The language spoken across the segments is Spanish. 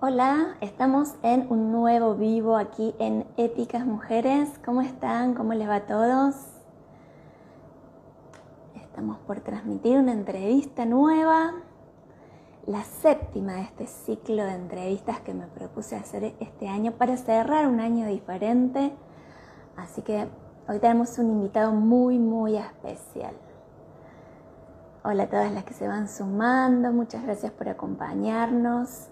Hola, estamos en un nuevo vivo aquí en Épicas Mujeres. ¿Cómo están? ¿Cómo les va a todos? Estamos por transmitir una entrevista nueva, la séptima de este ciclo de entrevistas que me propuse hacer este año para cerrar un año diferente. Así que hoy tenemos un invitado muy, muy especial. Hola a todas las que se van sumando, muchas gracias por acompañarnos.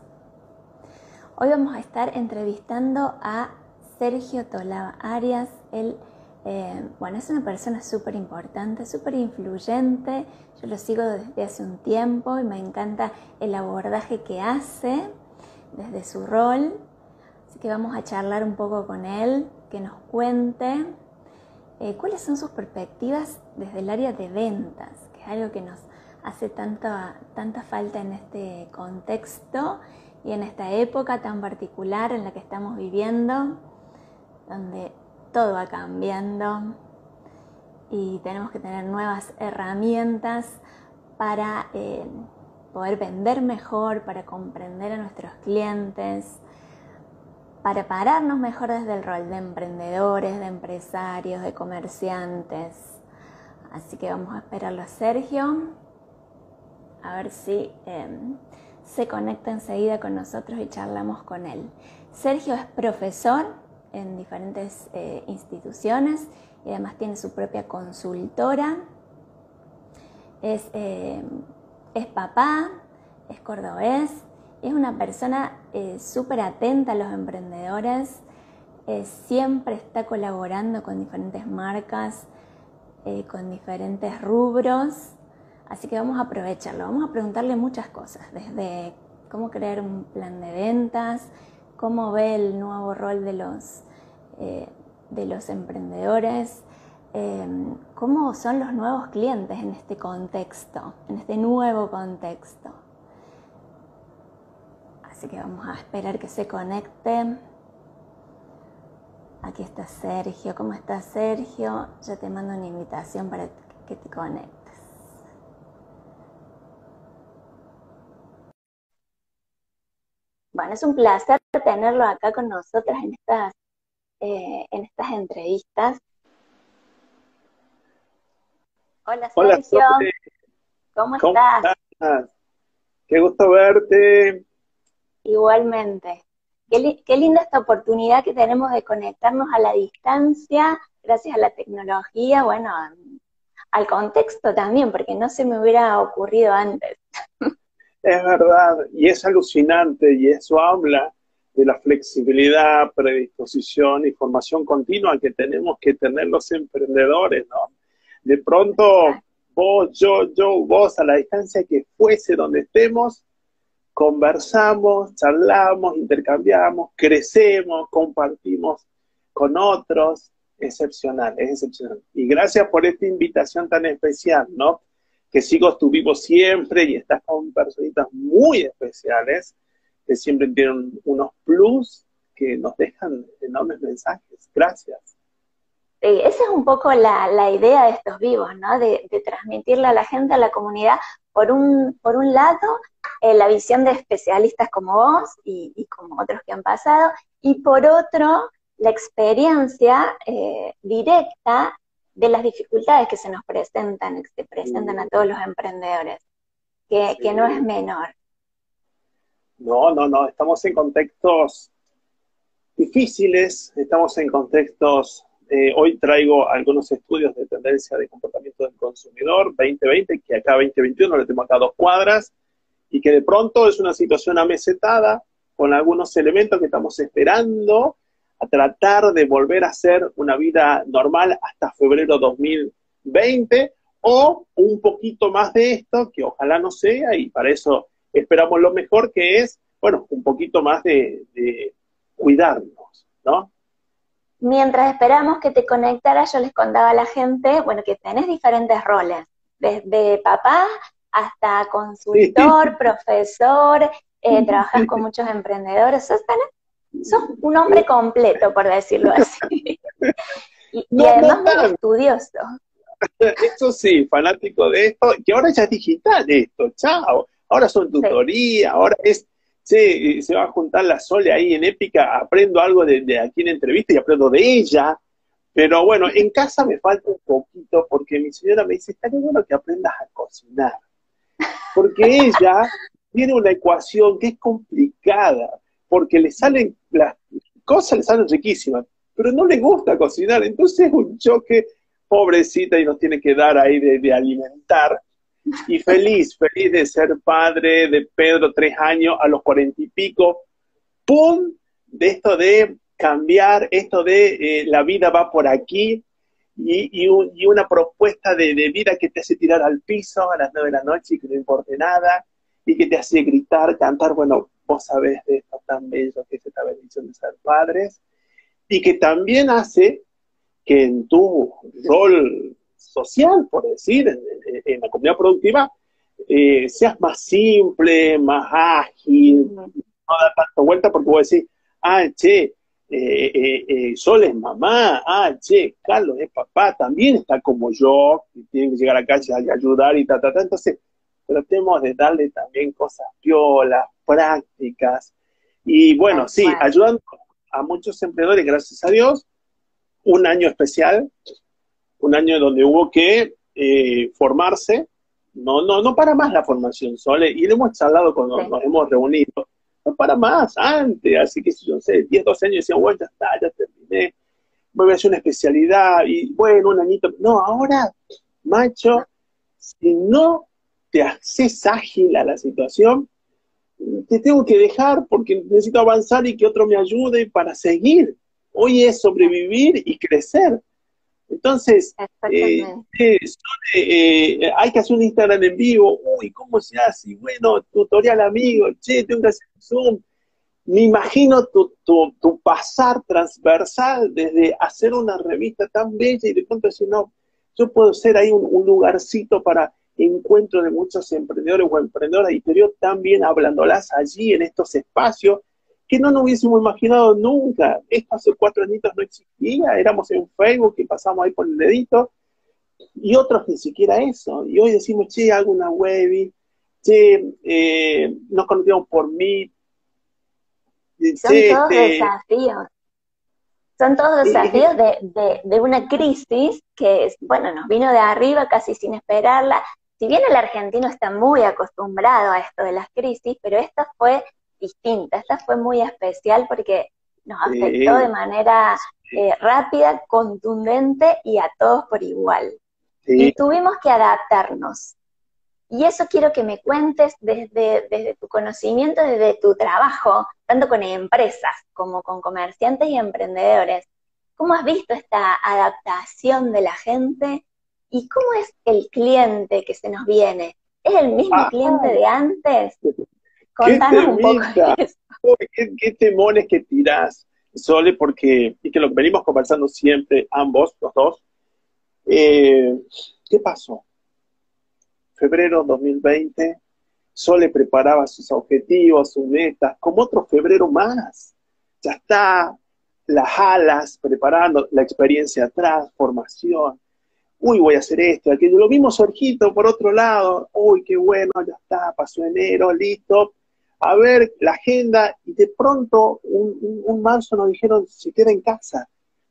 Hoy vamos a estar entrevistando a Sergio Tolava Arias. Él, eh, bueno, es una persona súper importante, súper influyente. Yo lo sigo desde hace un tiempo y me encanta el abordaje que hace desde su rol. Así que vamos a charlar un poco con él, que nos cuente eh, cuáles son sus perspectivas desde el área de ventas, que es algo que nos hace tanta, tanta falta en este contexto y en esta época tan particular en la que estamos viviendo, donde todo va cambiando y tenemos que tener nuevas herramientas para eh, poder vender mejor, para comprender a nuestros clientes, para pararnos mejor desde el rol de emprendedores, de empresarios, de comerciantes. Así que vamos a esperarlo a Sergio, a ver si... Em, se conecta enseguida con nosotros y charlamos con él. Sergio es profesor en diferentes eh, instituciones y además tiene su propia consultora. Es, eh, es papá, es cordobés, es una persona eh, súper atenta a los emprendedores, siempre está colaborando con diferentes marcas, con diferentes rubros Así que vamos a aprovecharlo, vamos a preguntarle muchas cosas, desde cómo crear un plan de ventas, cómo ve el nuevo rol de los, eh, de los emprendedores, em, cómo son los nuevos clientes en este contexto, en este nuevo contexto. Así que vamos a esperar que se conecte. Aquí está Sergio. ¿Cómo está Sergio? Ya te mando una invitación para que te conectes. Bueno, es un placer tenerlo acá con nosotras en estas, eh, en estas entrevistas. Hola, Sergio. ¿Cómo, estás? Qué gusto verte. Igualmente. Qué, qué, linda esta oportunidad que tenemos de conectarnos a la distancia, gracias a la tecnología, bueno, al contexto también, porque no se me hubiera ocurrido antes. Es verdad, y es alucinante, y eso habla de la flexibilidad, predisposición y formación continua que tenemos que tener los emprendedores, ¿no? De pronto, vos, yo, yo, vos, a la distancia que fuese donde estemos, conversamos, charlamos, intercambiamos, crecemos, compartimos con otros. Excepcional, es excepcional. Y gracias por esta invitación tan especial, ¿no? Que sigo tu vivo siempre y estás con personitas muy especiales que siempre tienen unos plus que nos dejan enormes mensajes. Gracias. Esa es un poco la, idea de estos vivos, ¿no? De, transmitirle a la gente, a la comunidad, por un, por un lado, eh, la visión de especialistas como vos y, como otros que han pasado, y por otro, la experiencia eh, directa de las dificultades que se nos presentan, que se presentan a todos los emprendedores, que, no es menor. No, no, no, estamos en contextos difíciles, estamos en contextos, eh, hoy traigo algunos estudios de tendencia de comportamiento del consumidor 2020, que acá 2021 le tengo acá dos cuadras, y que de pronto es una situación amesetada con algunos elementos que estamos esperando a tratar de volver a hacer una vida normal hasta febrero 2020 o un poquito más de esto, que ojalá no sea, y para eso esperamos lo mejor, que es, bueno, un poquito más de, cuidarnos, ¿no? Mientras esperamos que te conectaras, yo les contaba a la gente, bueno, que tenés diferentes roles, desde papá hasta consultor, profesor, eh, trabajas con muchos emprendedores, sos sos un hombre completo, por decirlo así. y, además muy estudioso. Eso sí, fanático de esto, que ahora ya es digital esto, chao. Ahora son tutorías, ahora es sí, se va a juntar la Sole ahí en Épica, aprendo algo de, aquí en entrevista y aprendo de ella. Pero bueno, en casa me falta un poquito porque mi señora me dice, está bueno que aprendas a cocinar. Porque ella tiene una ecuación que es complicada, porque le salen, las cosas le salen riquísimas, pero no le gusta cocinar. Entonces es un choque, pobrecita, y nos tiene que dar ahí de alimentar y feliz, feliz de ser padre de Pedro, tres años, a los cuarenta y pico, ¡pum! De esto de cambiar, esto de eh, la vida va por aquí, y, una propuesta de, vida que te hace tirar al piso a las nueve de la noche y que no importe nada, y que te hace gritar, cantar, bueno, vos sabés de esto tan bello que es esta bendición de ser padres, y que también hace que en tu rol social, por decir, en, la comunidad productiva, eh, seas más simple, más ágil, no da tanta vuelta porque vos decís, ah, che, eh, eh, eh, Sol es mamá, ah, che, Carlos es papá, también está como yo, y tiene que llegar a casa y ayudar y ta, ta, ta. Entonces, tratemos de darle también cosas piolas, prácticas. Y bueno, sí, ayudando a muchos empleadores, gracias a Dios, un año especial, un año donde hubo que eh, formarse, no, no, no para más la formación, Sole, y lo hemos charlado cuando nos hemos reunido, no para más, antes, así que yo sé, 10, 12 años decían, bueno, ya está, ya terminé, voy a hacer una especialidad, y bueno, un añito, no, ahora, macho, si no te haces ágil a la situación, te tengo que dejar porque necesito avanzar y que otro me ayude para seguir. Hoy es sobrevivir y crecer. Entonces, eh, eh, eh, hay que hacer un Instagram en vivo, uy, ¿cómo se hace? Bueno, tutorial amigo, che, tengo que hacer Zoom. Me imagino tu, tu, pasar transversal desde hacer una revista tan bella y de pronto decir, no, yo puedo ser ahí un, lugarcito para encuentro de muchos emprendedores o emprendedoras y te también hablándolas allí en estos espacios que no nos hubiésemos imaginado nunca. Esto hace cuatro añitos no existía, éramos en Facebook y pasamos ahí por el dedito, y otros ni siquiera eso. Y hoy decimos, che, hago una web, che, eh, nos conocíamos por mí. Son todos este, desafíos. Son todos desafíos de, de, una crisis que, bueno, nos vino de arriba casi sin esperarla. Si bien el argentino está muy acostumbrado a esto de las crisis, pero esta fue distinta. Esta fue muy especial porque nos afectó de manera eh, rápida, contundente y a todos por igual. Y tuvimos que adaptarnos. Y eso quiero que me cuentes desde, desde tu conocimiento, desde tu trabajo, tanto con empresas como con comerciantes y emprendedores. ¿Cómo has visto esta adaptación de la gente y cómo es el cliente que se nos viene? ¿Es el mismo ah. cliente de antes? Contanos un poco ¿Qué, ¿Qué, temones que tirás, Sole? Porque, y que lo venimos conversando siempre, ambos, los dos. Eh, ¿Qué pasó? Febrero 2020, Sole preparaba sus objetivos, sus metas, como otro febrero más. Ya está, las alas, preparando la experiencia atrás, formación. Uy, voy a hacer esto, aquello. Lo vimos Orjito por otro lado. Uy, qué bueno, ya está, pasó enero, listo a ver la agenda y de pronto un, marzo nos dijeron, se queda en casa.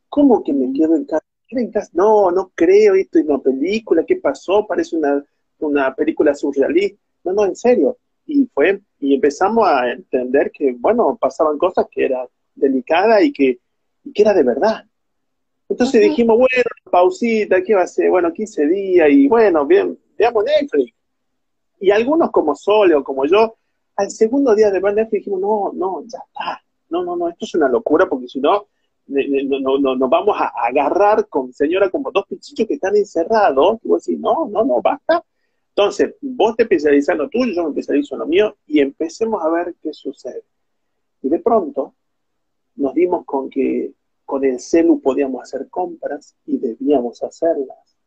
¿Cómo que me quedo en casa? en casa? No, no creo, esto es una película, ¿qué pasó? Parece una, una película surrealista. No, no, en serio. Y fue, y empezamos a entender que, bueno, pasaban cosas que eran delicadas y que era de verdad. Entonces dijimos, bueno, pausita, ¿qué va a ser? Bueno, 15 días y bueno, bien, veamos Netflix. Y algunos como Sole o como yo, al segundo día de Netflix dijimos, no, no, ya está. No, no, no, esto es una locura porque si no, no, no, nos vamos a agarrar con señora como dos pichichos que están encerrados. Y vos decís, no, no, no, basta. Entonces, vos te especializas en lo tuyo, yo me especializo en lo mío y empecemos a ver qué sucede. Y de pronto nos dimos con que con el celu podíamos hacer compras y debíamos hacerlas.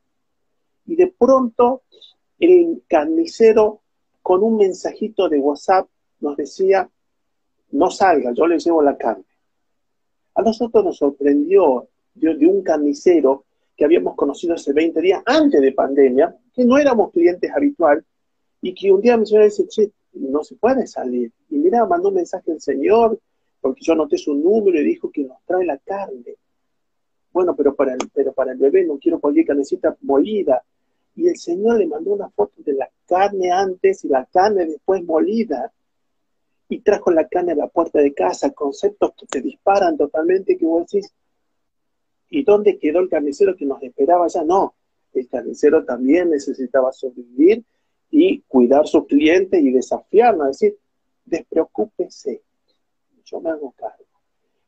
Y de pronto el carnicero con un mensajito de WhatsApp nos decía, no salga, yo le llevo la carne. A nosotros nos sorprendió de, un carnicero que habíamos conocido hace 20 días antes de pandemia, que no éramos clientes habitual, y que un día me dice, che, no se puede salir. Y mira, mandó un mensaje al Señor, porque yo anoté su número y dijo que nos trae la carne. Bueno, pero para el, pero para el bebé no quiero cualquier carnecita molida. Y el Señor le mandó una foto de la carne antes y la carne después molida. Y trajo la carne a la puerta de casa, conceptos que te disparan totalmente, que vos decís, ¿y dónde quedó el carnicero que nos esperaba ya? No, el carnicero también necesitaba sobrevivir y cuidar sus clientes y desafiarnos, es decir, despreocúpese, yo me hago cargo.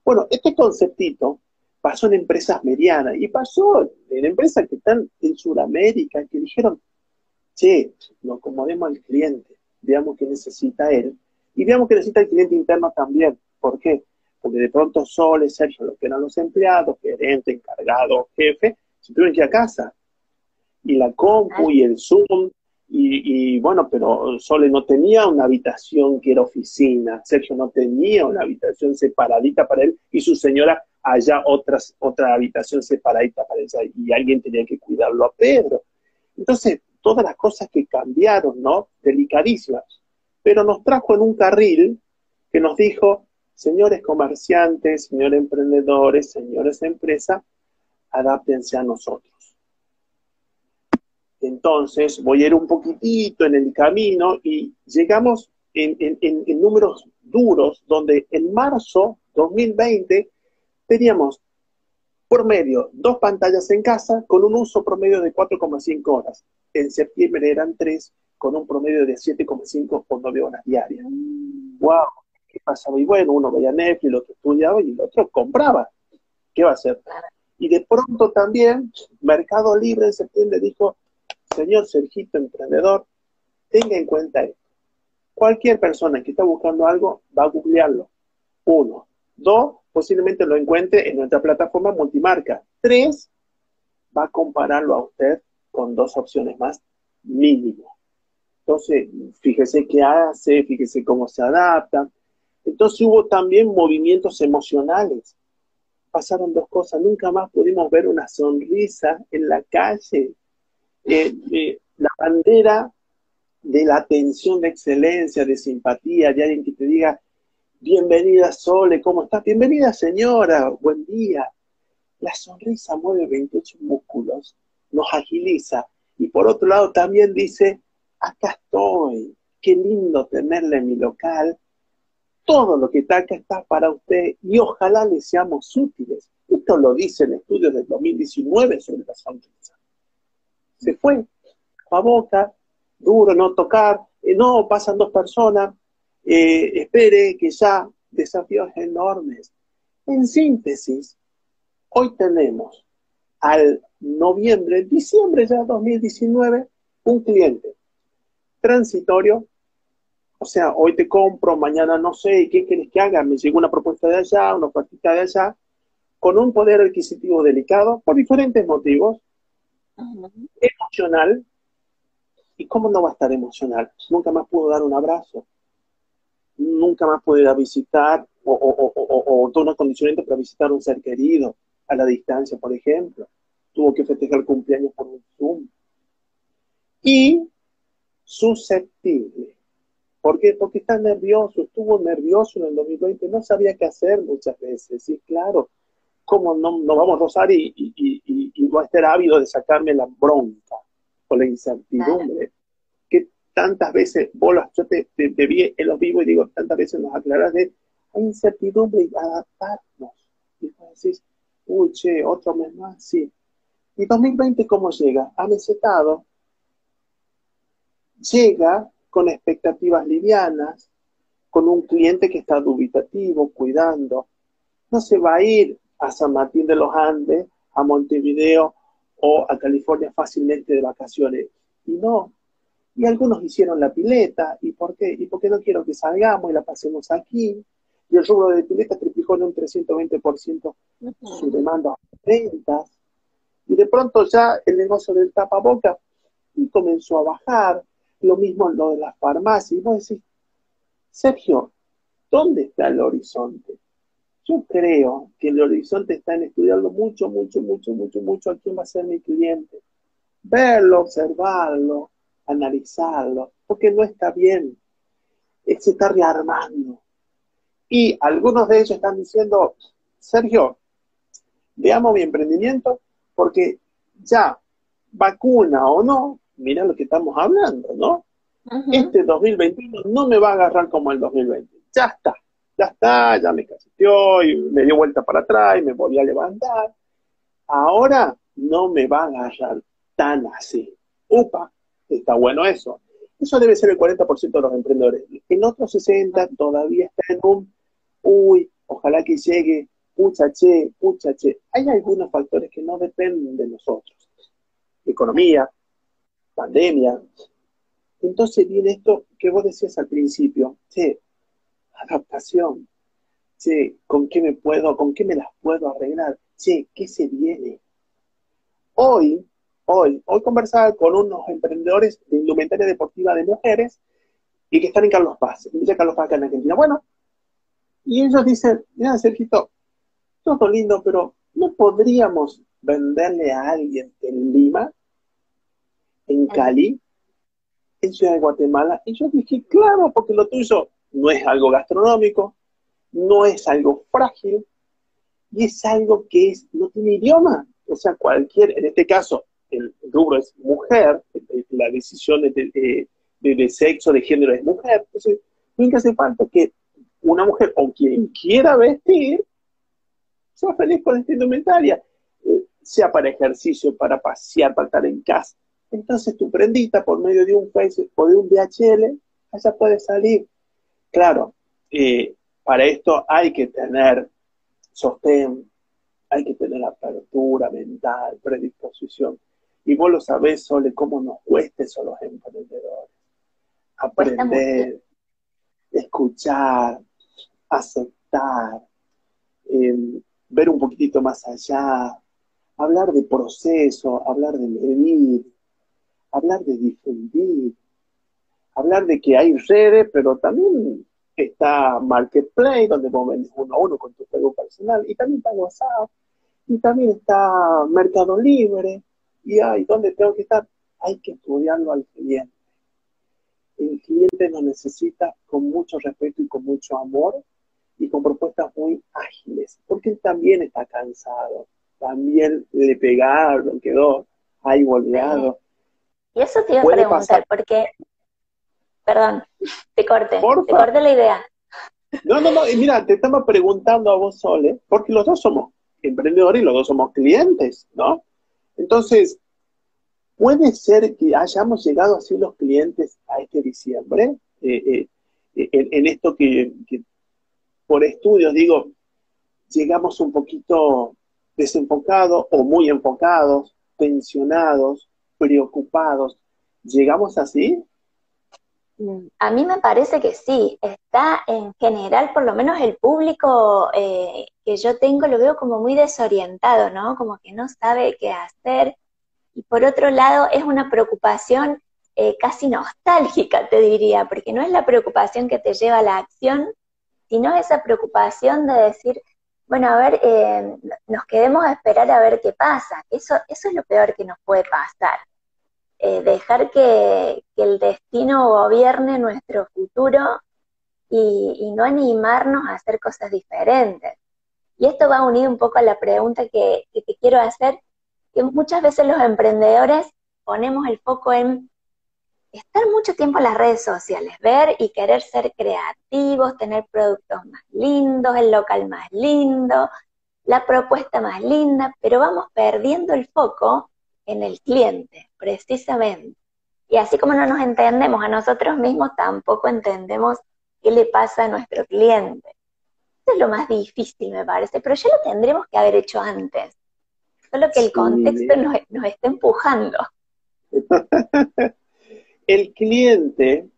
Bueno, este conceptito pasó en empresas medianas y pasó en empresas que están en Sudamérica, que dijeron, che, lo acomodemos al cliente, veamos qué necesita él y veamos qué necesita el cliente interno también. ¿Por qué? Porque de pronto Sole, Sergio, lo que eran los empleados, gerente, encargado, jefe, se tuvieron que ir a casa. Y la compu y el Zoom y, bueno, pero Sole no tenía una habitación que era oficina, Sergio no tenía una habitación separadita para él y su señora allá otras, otra habitación separadita para ella y alguien tenía que cuidarlo a Pedro. Entonces, todas las cosas que cambiaron, ¿no? Delicadísimas. Pero nos trajo en un carril que nos dijo, señores comerciantes, señores emprendedores, señores empresas, adáptense a nosotros. Entonces voy a ir un poquitito en el camino y llegamos en, números duros, donde en marzo 2020 teníamos por medio dos pantallas en casa con un uso promedio de 4,5 horas. En septiembre eran tres con un promedio de 7,5 o 9 horas diarias. ¡Wow! ¿Qué pasaba? Y bueno, uno veía Netflix, el otro estudiaba y el otro compraba. ¿Qué va a hacer? Y de pronto también Mercado Libre en septiembre dijo, señor Sergito emprendedor, tenga en cuenta esto. Cualquier persona que está buscando algo va a googlearlo. Uno. Dos, posiblemente lo encuentre en nuestra plataforma multimarca. Tres, va a compararlo a usted con dos opciones más mínimo. Entonces, fíjese qué hace, fíjese cómo se adapta. Entonces hubo también movimientos emocionales. Pasaron dos cosas. Nunca más pudimos ver una sonrisa en la calle. La bandera de la atención de excelencia, de simpatía, de alguien que te diga, bienvenida Sole, ¿cómo estás? Bienvenida señora, buen día. La sonrisa mueve 28 músculos, nos agiliza. Y por otro lado también dice, acá estoy, qué lindo tenerle en mi local. Todo lo que está acá está para usted y ojalá le seamos útiles. Esto lo dice el estudio del 2019 sobre la sonrisa se fue a boca, duro, no tocar, eh, no, pasan dos personas, eh, espere que ya desafíos enormes. En síntesis, hoy tenemos al noviembre, diciembre ya 2019, un cliente transitorio, o sea, hoy te compro, mañana no sé, ¿qué quieres que haga? Me llegó una propuesta de allá, una oferta de allá, con un poder adquisitivo delicado por diferentes motivos, emocional. ¿Y cómo no va a estar emocional? Nunca más pudo dar un abrazo. Nunca más pudo ir a visitar o, o, o, o para visitar a un ser querido a la distancia, por ejemplo. Tuvo que festejar cumpleaños por un Zoom. Y susceptible. ¿Por? Porque está nervioso, estuvo nervioso en el 2020, no sabía qué hacer muchas veces. Sí, claro, ¿cómo no, no vamos a rozar y, y, va a estar ávido de sacarme la bronca o la incertidumbre? Que tantas veces, vos yo te, vi en los vivos y digo, tantas veces nos aclarás de hay incertidumbre y adaptarnos. Y vos decís, uy, che, otro mes más, sí. ¿Y 2020 cómo llega? Amesetado. Llega con expectativas livianas, con un cliente que está dubitativo, cuidando. No se va a ir a San Martín de los Andes, a Montevideo o a California fácilmente de vacaciones. Y no. Y algunos hicieron la pileta. ¿Y por qué? ¿Y por qué no quiero que salgamos y la pasemos aquí? Y el rubro de pileta triplicó en un 320% su demanda de ventas. Y de pronto ya el negocio del tapaboca comenzó a bajar. Lo mismo en lo de las farmacias. Y vos decís, Sergio, ¿dónde está el horizonte? Yo creo que el horizonte está en estudiarlo mucho, mucho, mucho, mucho, mucho a quién va a ser mi cliente. Verlo, observarlo, analizarlo, porque no está bien. se está rearmando. Y algunos de ellos están diciendo, Sergio, veamos mi emprendimiento, porque ya, vacuna o no, mira lo que estamos hablando, ¿no? Este 2021 no me va a agarrar como el 2020. Ya está, ya está, ya me cacheteó y me dio vuelta para atrás y me volví a levantar. Ahora no me va a agarrar tan así. Upa, está bueno eso. Eso debe ser el 40% de los emprendedores. En otros 60 todavía está en un, uy, ojalá que llegue, pucha che. Hay algunos factores que no dependen de nosotros. Economía, pandemia. Entonces viene esto que vos decías al principio, che, adaptación, che, ¿con qué me puedo, con qué me las puedo arreglar? Che, ¿qué se viene? Hoy hoy. Hoy conversaba con unos emprendedores de indumentaria deportiva de mujeres y que están en Carlos Paz, en Villa Carlos Paz, acá en Argentina. Bueno, y ellos dicen, mira, Sergito, todo lindo, pero ¿no podríamos venderle a alguien en Lima, en Cali, en Ciudad de Guatemala? Y yo dije, claro, porque lo tuyo no es algo gastronómico, no es algo frágil, y es algo que es, no tiene idioma. O sea, cualquier, en este caso, el rubro es mujer, la decisión de, de, sexo, de género es mujer. Entonces, nunca hace falta que una mujer o quien quiera vestir sea feliz con esta indumentaria, sea para ejercicio, para pasear, para estar en casa. Entonces tu prendita por medio de un Facebook o de un DHL, allá puede salir. Claro, eh, para esto hay que tener sostén, hay que tener apertura mental, predisposición. Y vos lo sabés, Sole, cómo nos cuesta eso los emprendedores. Aprender, escuchar, aceptar, em, ver un poquitito más allá, hablar de proceso, hablar de medir, hablar de difundir, hablar de que hay redes, pero también está Marketplace, donde vos vendes uno a uno con tu Facebook personal, y también está WhatsApp, y también está Mercado Libre, y ahí ¿dónde tengo que estar? Hay que estudiarlo al cliente. El cliente nos necesita con mucho respeto y con mucho amor y con propuestas muy ágiles, porque él también está cansado, también le pegaron, quedó ahí volteado. Y eso te iba a preguntar, porque, perdón, te corté, te corté la idea. No, no, no, mira, te estamos preguntando a vos, Sole, porque los dos somos emprendedores y los dos somos clientes, ¿no? Entonces, puede ser que hayamos llegado así los clientes a este diciembre, eh, eh, en, esto que, por estudios digo, llegamos un poquito desenfocados o muy enfocados, tensionados, preocupados. ¿Llegamos así? A mí me parece que sí, está en general, por lo menos el público eh, que yo tengo lo veo como muy desorientado, ¿no? Como que no sabe qué hacer. Y por otro lado, es una preocupación eh, casi nostálgica, te diría, porque no es la preocupación que te lleva a la acción, sino esa preocupación de decir, bueno, a ver, eh, nos quedemos a esperar a ver qué pasa. Eso, eso es lo peor que nos puede pasar. Eh, dejar que, el destino gobierne nuestro futuro y, no animarnos a hacer cosas diferentes. Y esto va unido un poco a la pregunta que, que te quiero hacer, que muchas veces los emprendedores ponemos el foco en estar mucho tiempo en las redes sociales, ver y querer ser creativos, tener productos más lindos, el local más lindo, la propuesta más linda, pero vamos perdiendo el foco en el cliente, precisamente. Y así como no nos entendemos a nosotros mismos, tampoco entendemos qué le pasa a nuestro cliente. Eso es lo más difícil, me parece, pero ya lo tendremos que haber hecho antes. Solo que el contexto nos, está empujando. el cliente,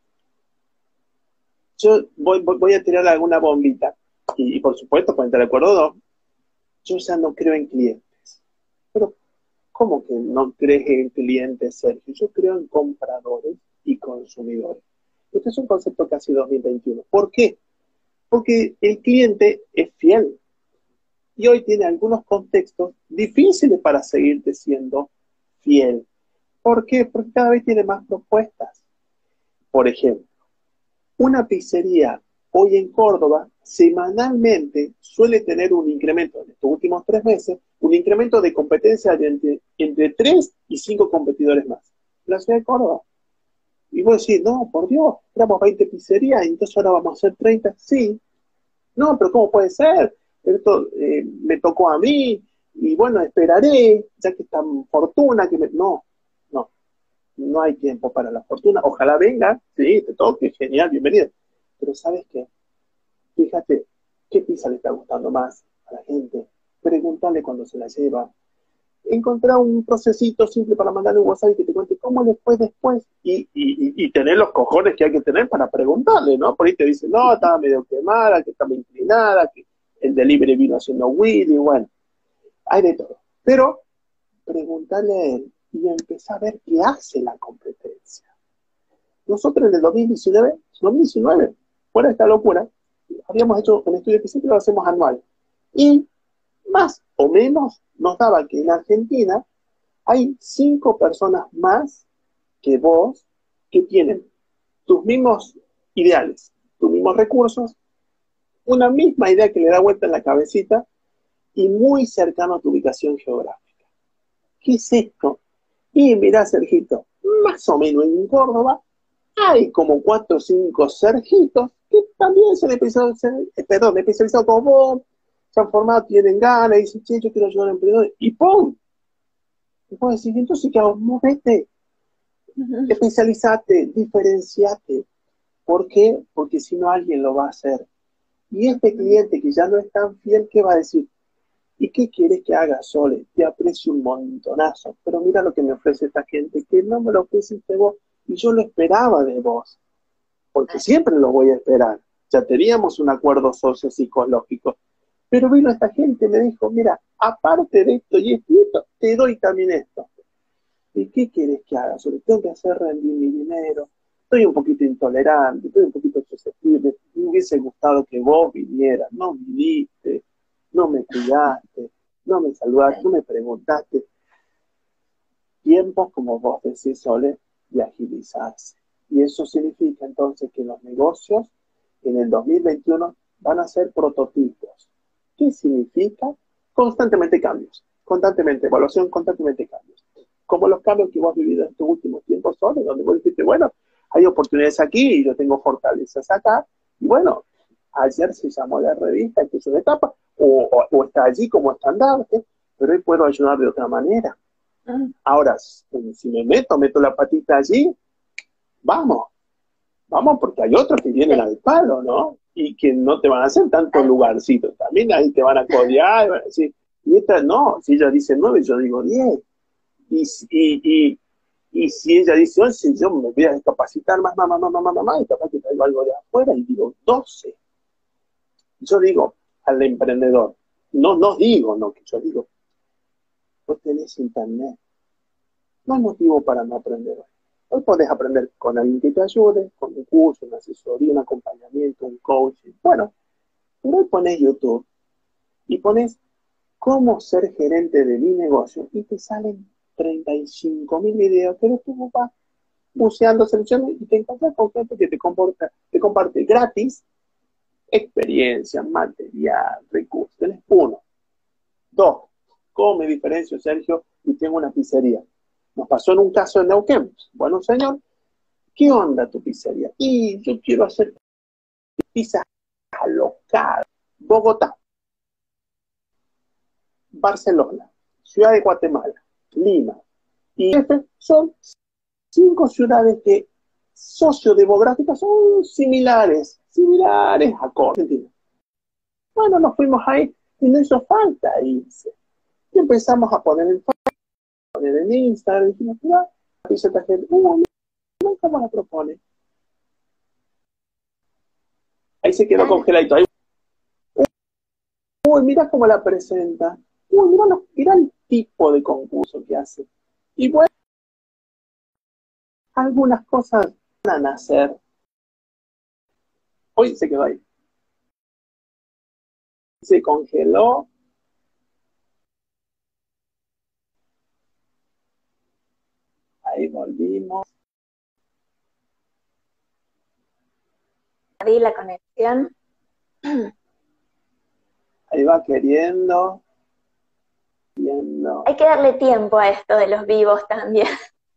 yo voy, a tirar alguna bombita, y, por supuesto, pueden estar de acuerdo, yo ya no creo en clientes. Pero ¿Cómo que no crees en clientes, Sergio? Yo creo en compradores y consumidores. Este es un concepto casi 2021. ¿Por qué? Porque el cliente es fiel y hoy tiene algunos contextos difíciles para seguirte siendo fiel. ¿Por qué? Porque cada vez tiene más propuestas. Por ejemplo, Una pizzería hoy en Córdoba semanalmente suele tener un incremento en estos últimos tres meses, un incremento de competencia de entre, tres y cinco competidores más. La ciudad de Córdoba. Y vos decís, no, por Dios, éramos 20 pizzerías entonces ahora vamos a hacer 30. Sí. No, pero ¿cómo puede ser? Esto eh, me tocó a mí y bueno, esperaré, ya que está fortuna que me... No, no, no hay tiempo para la fortuna. Ojalá venga, sí, te toque, genial, bienvenido. Pero ¿sabes qué? Fíjate, ¿qué pizza le está gustando más a la gente? Pregúntale cuando se la lleva. Encontrar un procesito simple para mandarle un WhatsApp y que te cuente cómo le fue después. Y, y, tener los cojones que hay que tener para preguntarle, ¿no? Por ahí te dice, no, estaba medio quemada, que estaba inclinada, que el delivery vino haciendo weed y bueno, hay de todo. Pero preguntarle a él y empezar a ver qué hace la competencia. Nosotros en el 2019, 2019, fuera esta locura, habíamos hecho un estudio que siempre lo hacemos anual. Y más o menos nos daba que en Argentina hay cinco personas más que vos que tienen tus mismos ideales, tus mismos recursos, una misma idea que le da vuelta en la cabecita y muy cercano a tu ubicación geográfica. ¿Qué es esto? Y mira, Sergito, más o menos en Córdoba hay como cuatro o cinco Sergitos que también son especializados, eh, perdón, especializados como vos, se han formado, tienen ganas, y dicen, che, yo quiero ayudar a emprendedores, y ¡pum! Y puedes decir, entonces, ¿qué hago? Movete, especializate, diferenciate. ¿Por qué? Porque si no, alguien lo va a hacer. Y este cliente que ya no es tan fiel, ¿qué va a decir? ¿Y qué quieres que haga, Sole? Te aprecio un montonazo, pero mira lo que me ofrece esta gente, que no me lo ofreciste vos, y yo lo esperaba de vos porque siempre lo voy a esperar. Ya teníamos un acuerdo socio-psicológico. Pero vino esta gente y me dijo, mira, aparte de esto y esto, te doy también esto. ¿Y qué quieres que haga? Sobre tengo que hacer rendir mi dinero. Estoy un poquito intolerante, estoy un poquito susceptible. Me hubiese gustado que vos vinieras. No viniste, no me cuidaste, no me saludaste, no me preguntaste. Tiempos, como vos decís, Sole, de agilizarse. Y eso significa entonces que los negocios en el 2021 van a ser prototipos. ¿Qué significa? Constantemente cambios, constantemente evaluación, constantemente cambios. Como los cambios que vos has vivido en estos últimos tiempos son, donde vos dijiste, bueno, hay oportunidades aquí y yo tengo fortalezas acá. Y bueno, ayer se llamó la revista, que es una etapa, o, o, está allí como estandarte, pero hoy puedo ayudar de otra manera. Ah. Ahora, si me meto, meto la patita allí, vamos, vamos porque hay otros que vienen al palo, ¿no? Y que no te van a hacer tantos lugarcitos, también ahí te van a codear, y y esta no, si ella dice nueve, yo digo diez. Y, y, y, si ella dice once, yo me voy a capacitar más, más, más, más, más, más, y capaz que traigo algo de afuera y digo doce. Yo digo al emprendedor, no, no digo, no, que yo digo, vos tenés internet. No hay motivo para no aprender hoy. Hoy podés aprender con alguien que te ayude, con un curso, una asesoría, un acompañamiento, un coaching. Bueno, pero hoy pones YouTube y pones cómo ser gerente de mi negocio y te salen 35 mil videos, pero tú vas buceando, seleccionando y te encuentras con gente que te, comporta, te comparte gratis experiencia, material, recursos. Tienes uno. Dos, ¿cómo me diferencio, Sergio, y tengo una pizzería? Nos pasó en un caso en Neuquén. Bueno, señor, ¿qué onda tu pizzería? Y yo quiero hacer pizza local. Bogotá, Barcelona, Ciudad de Guatemala, Lima. Y este son cinco ciudades que sociodemográficas son similares, similares a Argentina. Bueno, nos fuimos ahí y no hizo falta irse. Y empezamos a poner en en Instagram, y dijimos, mira, esta gente, ¿cómo la propone? Ahí se quedó congeladito. Ahí, uy, mira cómo la presenta. Uy, mira, mira el tipo de concurso que hace. Y bueno, algunas cosas van a nacer. Hoy se quedó ahí. Se congeló Ahí volvimos. perdí la conexión. Ahí va queriendo. Hay que darle tiempo a esto de los vivos también.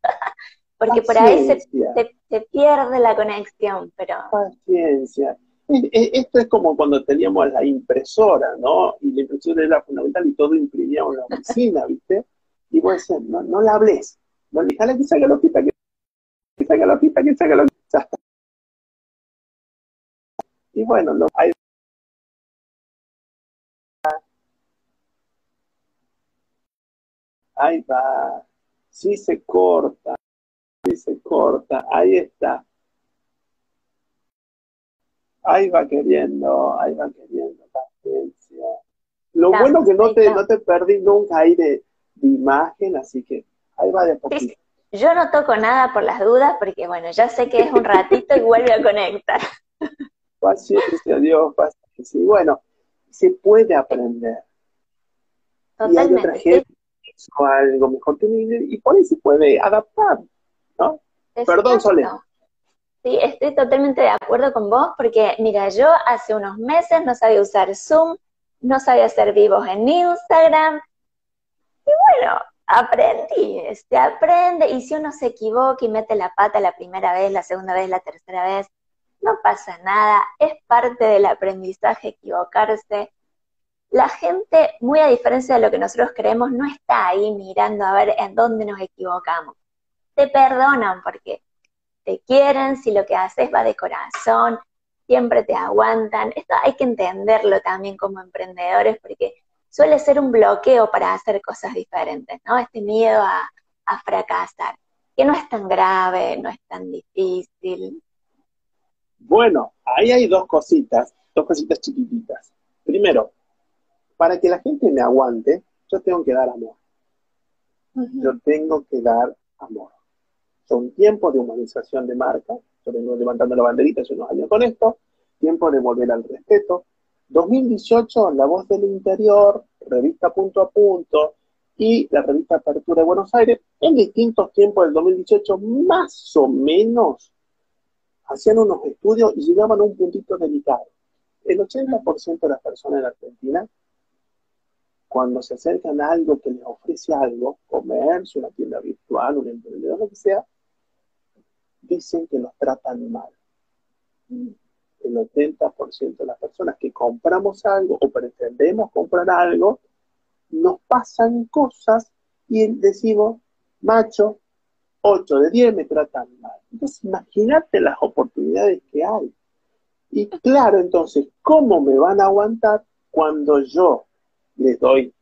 Porque por ahí se, pierde la conexión, pero... Paciencia. Esto es como cuando teníamos la impresora, ¿no? Y la impresora era fundamental y todo imprimíamos en la oficina, ¿viste? Y vos decís, no, no la hables, no, déjala que salga la hojita, que salga la hojita, que salga la hojita. Y bueno, no, hay ahí va, sí se corta, sí se corta, ahí está. Ahí va queriendo, ahí va queriendo paciencia. Lo bueno que no te, no te perdí nunca ahí de, imagen, así que ahí va de poquito. Yo no toco nada por las dudas, porque bueno, ya sé que es un ratito y vuelve a conectar. Paciencia, Dios, paciencia. Y bueno, se puede aprender. Totalmente o algo mejor y por ahí se puede adaptar, ¿no? Perdón, Sole. Sí, estoy totalmente de acuerdo con vos porque, mira, yo hace unos meses no sabía usar Zoom, no sabía hacer vivos en Instagram, y bueno, aprendí, este, aprende, y si uno se equivoca y mete la pata la primera vez, la segunda vez, la tercera vez, no pasa nada, es parte del aprendizaje equivocarse, la gente, muy a diferencia de lo que nosotros creemos, no está ahí mirando a ver en dónde nos equivocamos. Te perdonan porque te quieren, si lo que haces va de corazón, siempre te aguantan. Esto hay que entenderlo también como emprendedores porque suele ser un bloqueo para hacer cosas diferentes, ¿no? Este miedo a, a fracasar, que no es tan grave, no es tan difícil. Bueno, ahí hay dos cositas, dos cositas chiquititas. Primero, para que la gente me aguante, yo tengo que dar amor. Yo tengo que dar amor. Son tiempos de humanización de marca. Yo vengo levantando la banderita hace unos años con esto. Tiempo de volver al respeto. 2018, La Voz del Interior, revista Punto a Punto y la revista Apertura de Buenos Aires, en distintos tiempos del 2018, más o menos, hacían unos estudios y llegaban a un puntito delicado. El 80% de las personas en Argentina cuando se acercan a algo que les ofrece algo, comercio, una tienda virtual, un emprendedor, lo que sea, dicen que los tratan mal. El 80% de las personas que compramos algo o pretendemos comprar algo, nos pasan cosas y decimos, macho, 8 de 10 me tratan mal. Entonces, imagínate las oportunidades que hay. Y claro, entonces, ¿cómo me van a aguantar cuando yo les doy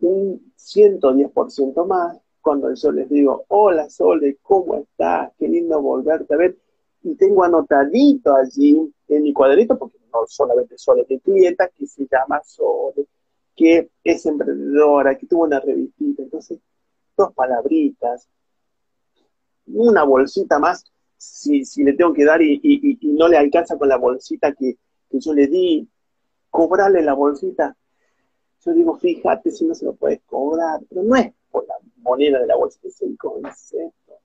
un 110% más cuando yo les digo, hola Sole, ¿cómo estás? Qué lindo volverte a ver. Y tengo anotadito allí en mi cuadrito, porque no solamente Sole mi clienta, que se llama Sole, que es emprendedora, que tuvo una revistita. Entonces, dos palabritas, una bolsita más, si, si le tengo que dar y, no le alcanza con la bolsita que, que yo le di, cobrarle la bolsita, yo digo, fíjate si no se lo puedes cobrar, pero no es por la moneda de la bolsa, es el concepto.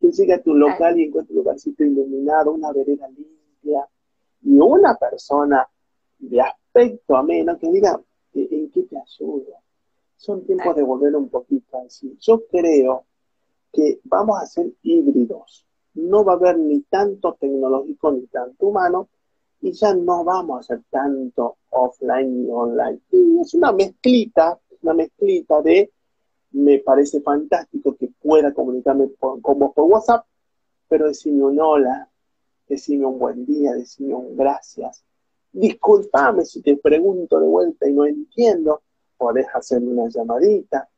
Que llega a tu local y encuentra un lugarcito iluminado, una vereda limpia, y una persona de aspecto ameno que diga, ¿en qué te ayudo? Son tiempos de volver un poquito así. Yo creo que vamos a ser híbridos. No va a haber ni tanto tecnológico ni tanto humano, y ya no vamos a hacer tanto offline y online. Y es una mezclita, una mezclita de, me parece fantástico que pueda comunicarme con vos por WhatsApp, pero decime un hola, decime un buen día, decime un gracias. Disculpame si te pregunto de vuelta y no entiendo, podés hacerme una llamadita,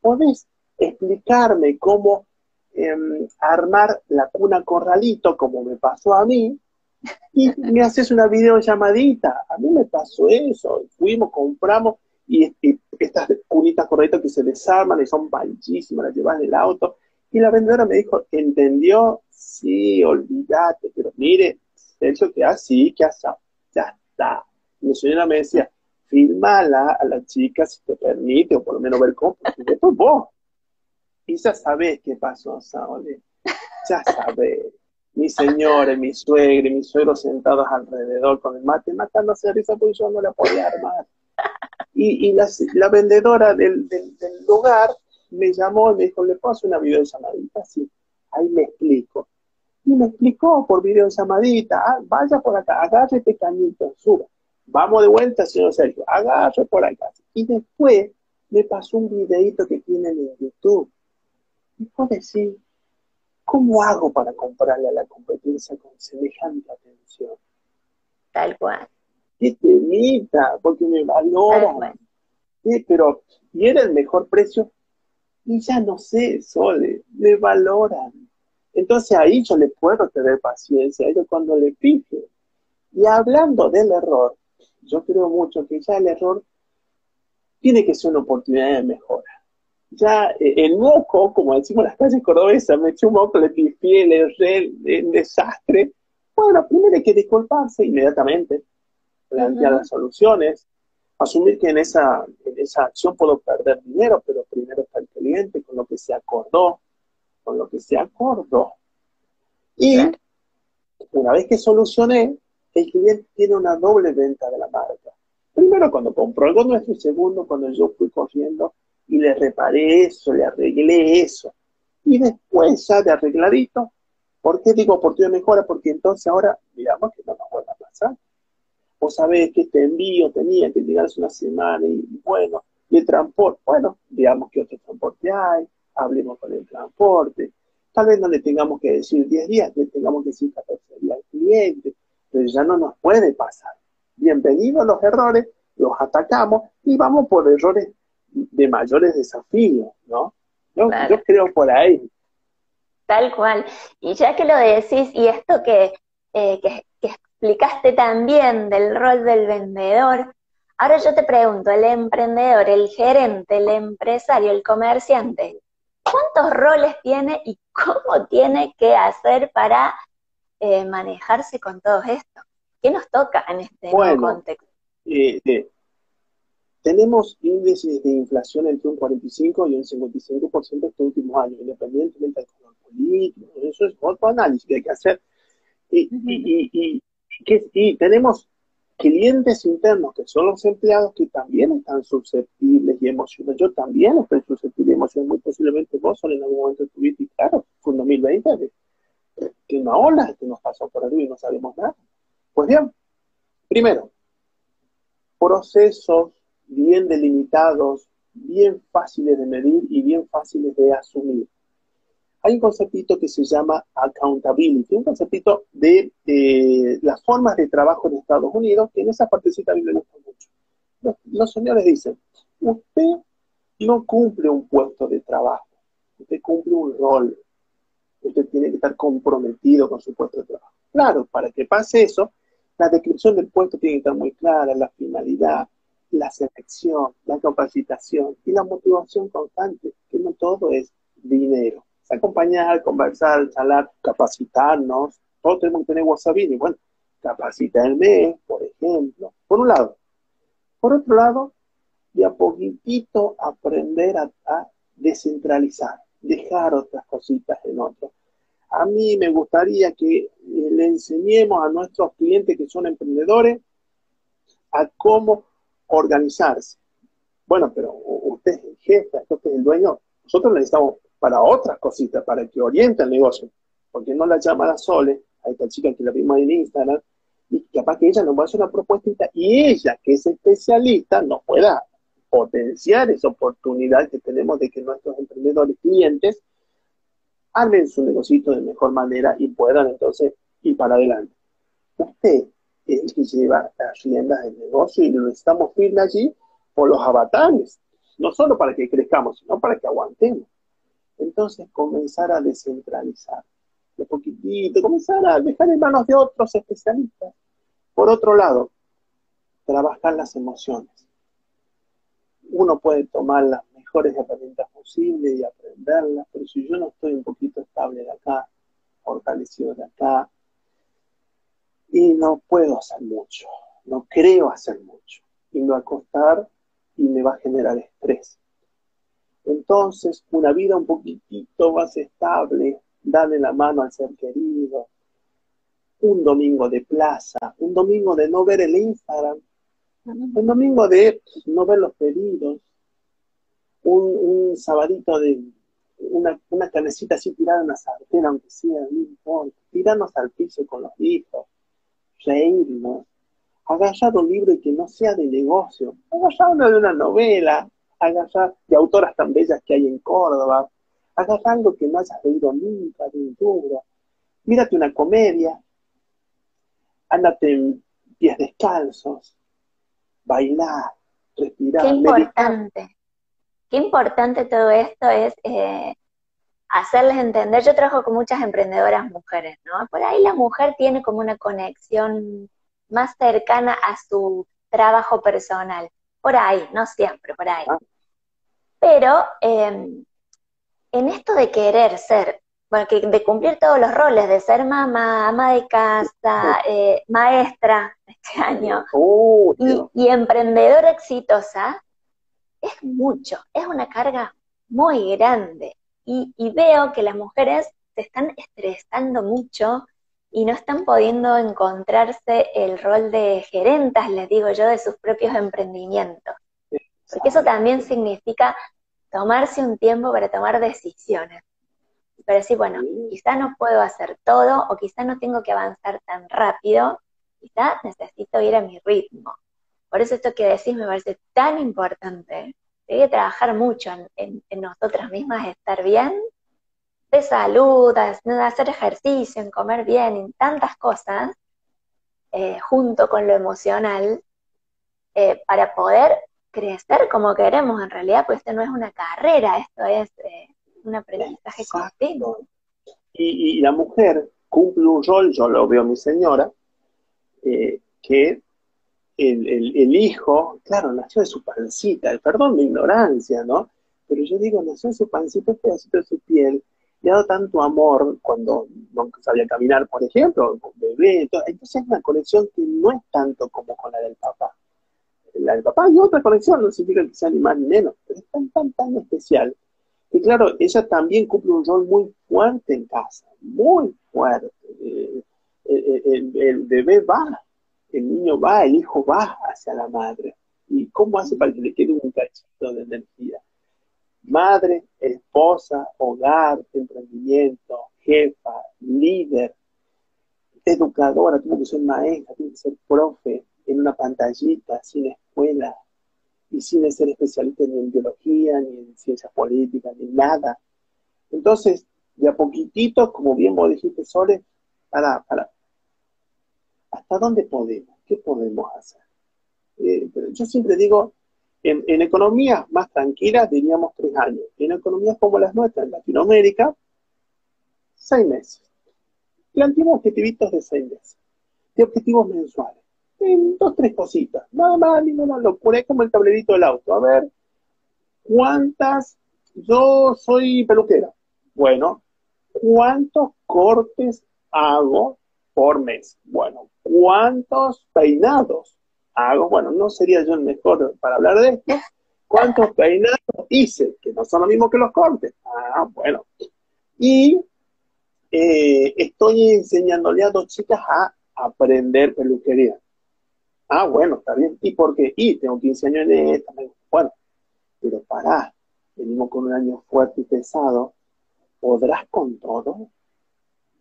podés explicarme cómo em, armar la cuna corralito, como me pasó a mí, y me haces una videollamadita. A mí me pasó eso. Fuimos, compramos y, estas cunitas correctas que se desarman y son panchísimas, las llevas en el auto. Y la vendedora me dijo, ¿entendió? Sí, olvídate, pero mire, eso que así, que hace, ya está. Y la señora me decía, fírmala a la chica si te permite, o por lo menos ver cómo, porque esto es vos. Y ya sabés qué pasó, Saole. Ya sabés. mi señora, mi suegra y mis suegros sentados alrededor con el mate, matándose de risa porque yo no la podía armar. Y, y la, la, vendedora del, del, lugar me llamó y me dijo, ¿le puedo hacer una videollamadita? Sí, ahí me explico. Y me explicó por videollamadita, ah, vaya por acá, agarre este cañito, suba. Vamos de vuelta, señor Sergio, agarre por acá. Y después me pasó un videito que tienen en YouTube. Y puedo decir, ¿cómo hago para comprarle a la competencia con semejante atención? Tal cual. Qué temita, porque me valoran. Sí, pero, y era el mejor precio, y ya no sé, Sole, me valoran. Entonces ahí yo le puedo tener paciencia, ellos cuando le pije. Y hablando del error, yo creo mucho que ya el error tiene que ser una oportunidad de mejora. Ya eh, el moco, como decimos en las calles cordobesas, me eché un moco, le pifié, le erré, el desastre. Bueno, primero hay que disculparse inmediatamente, plantear las soluciones, asumir que en esa, en esa acción puedo perder dinero, pero primero está el cliente con lo que se acordó, con lo que se acordó. Y una vez que solucioné, el cliente tiene una doble venta de la marca. Primero cuando compró algo nuestro y segundo cuando yo fui corriendo y le reparé eso, le arreglé eso. Y después ya de arregladito, ¿por qué digo oportunidad de mejora? Porque entonces ahora, digamos que no nos vuelva a pasar. Vos sabés que este envío tenía que llegar hace una semana y bueno, y el transporte, bueno, digamos que otro transporte hay, hablemos con el transporte. Tal vez no le tengamos que decir 10 días, le tengamos que decir 14 días al cliente, pero ya no nos puede pasar. Bienvenidos los errores, los atacamos y vamos por errores de mayores desafíos, ¿no? Yo, creo por ahí. Tal cual. Y ya que lo decís, y esto que, eh, que explicaste también del rol del vendedor, ahora yo te pregunto, el emprendedor, el gerente, el empresario, el comerciante, ¿cuántos roles tiene y cómo tiene que hacer para eh, manejarse con todo esto? ¿Qué nos toca en este contexto? Eh, eh, tenemos índices de inflación entre un 45 y un 55% estos últimos años, independientemente del color político, eso es otro análisis que hay que hacer. Y, y, y tenemos clientes internos, que son los empleados, que también están susceptibles y emocionados. Yo también estoy susceptible y emocionado, muy posiblemente vos solo en algún momento tuviste, y claro, fue en 2020, que una ola que nos pasó por arriba y no sabemos nada. Pues bien, primero, procesos bien delimitados, bien fáciles de medir y bien fáciles de asumir hay un conceptito que se llama accountability, un conceptito de eh, las formas de trabajo en Estados Unidos, que en esa partecita a mí me gusta mucho. Los, señores dicen, usted no cumple un puesto de trabajo, usted cumple un rol, usted tiene que estar comprometido con su puesto de trabajo. Claro, para que pase eso, la descripción del puesto tiene que estar muy clara, la finalidad, la selección, la capacitación y la motivación constante, que no todo es dinero acompañar, conversar, charlar, capacitarnos. Todos tenemos que tener WhatsApp y bueno, capacitarme, por ejemplo, por un lado. Por otro lado, de a poquitito aprender a, descentralizar, dejar otras cositas en otro. A mí me gustaría que eh, le enseñemos a nuestros clientes que son emprendedores a cómo organizarse. Bueno, pero usted es el jefe, usted es el dueño. Nosotros necesitamos para otras cositas, para que oriente el negocio. Porque no la llama a Sole, a esta chica que la vimos en Instagram, y capaz que ella nos va a hacer una propuesta y ella, que es especialista, nos pueda potenciar esa oportunidad que tenemos de que nuestros emprendedores clientes armen su negocio de mejor manera y puedan entonces ir para adelante. Usted es el que lleva las riendas del negocio y lo necesitamos firme allí por los avatares, no solo para que crezcamos, sino para que aguantemos. Entonces comenzar a descentralizar de poquitito, comenzar a dejar en manos de otros especialistas. Por otro lado, trabajar las emociones. Uno puede tomar las mejores herramientas posibles y aprenderlas, pero si yo no estoy un poquito estable de acá, fortalecido de acá, y no puedo hacer mucho, no creo hacer mucho, y me va a costar y me va a generar estrés. Entonces, una vida un poquitito más estable, darle la mano al ser querido, un domingo de plaza, un domingo de no ver el Instagram, un domingo de no ver los pedidos, un, un sabadito de una, una canecita así tirada en la sartén, aunque sea, no importa, tirarnos al piso con los hijos, reírnos, agarrar un libro que no sea de negocio, agarrar uno de una novela, agarrar de autoras tan bellas que hay en Córdoba, agarrar algo que no hayas leído nunca de un libro, mírate una comedia, ándate en pies descalzos, bailar, respirar. Qué importante, qué importante todo esto es eh, hacerles entender. Yo trabajo con muchas emprendedoras mujeres, ¿no? Por ahí la mujer tiene como una conexión más cercana a su trabajo personal. Por ahí, no siempre, por ahí. Ah. Pero em, en esto de querer ser, bueno, de cumplir todos los roles, de ser mamá, ama de casa, eh, maestra este año, oh, y, emprendedora exitosa, es mucho, es una carga muy grande. Y, y, veo que las mujeres se están estresando mucho y no están pudiendo encontrarse el rol de gerentas, les digo yo, de sus propios emprendimientos. Porque eso también significa tomarse un tiempo para tomar decisiones. Pero decir, bueno, quizá no puedo hacer todo o quizá no tengo que avanzar tan rápido, quizá necesito ir a mi ritmo. Por eso esto que decís me parece tan importante. Hay que trabajar mucho en, nosotras mismas, estar bien, de salud, hacer ejercicio, en comer bien, en tantas cosas, eh, junto con lo emocional, eh, para poder crecer como queremos en realidad, pues esto no es una carrera, esto es eh, un aprendizaje continuo. Y, la mujer cumple un rol, yo lo veo mi señora, eh, que el, hijo, claro, nació de su pancita, perdón mi ignorancia, ¿no? Pero yo digo, nació de su pancita, un pedacito de su piel, le ha dado tanto amor cuando no sabía caminar, por ejemplo, con bebé, entonces es una conexión que no es tanto como con la del papá la del papá y otra conexión, no significa que sea ni más ni menos, pero es tan, tan, tan especial. Y claro, ella también cumple un rol muy fuerte en casa, muy fuerte. Eh, eh, el, el, bebé va, el niño va, el hijo va hacia la madre. ¿Y cómo hace para que le quede un cachito de energía? Madre, esposa, hogar, emprendimiento, jefa, líder, educadora, tiene que ser maestra, tiene que ser profe, en una pantallita, sin escuela, y sin ser especialista ni en biología, ni en ciencias políticas, ni nada. Entonces, de a poquitito, como bien vos dijiste, Sole, para, ¿hasta dónde podemos? ¿Qué podemos hacer? Eh, yo siempre digo, en, en economías más tranquilas diríamos tres años. En economías como las nuestras, en Latinoamérica, seis meses. Planteamos objetivitos de seis meses, de objetivos mensuales en dos, tres cositas. Nada más, ninguna locura. Es como el tablerito del auto. A ver, ¿cuántas? Yo soy peluquera. Bueno, ¿cuántos cortes hago por mes? Bueno, ¿cuántos peinados hago? Bueno, no sería yo el mejor para hablar de esto. ¿Cuántos peinados hice? Que no son lo mismo que los cortes. Ah, bueno. Y eh, estoy enseñándole a dos chicas a aprender peluquería. Ah, bueno, está bien. ¿Y por qué? Y tengo 15 años en esta. Bueno, pero pará, venimos con un año fuerte y pesado. ¿Podrás con todo?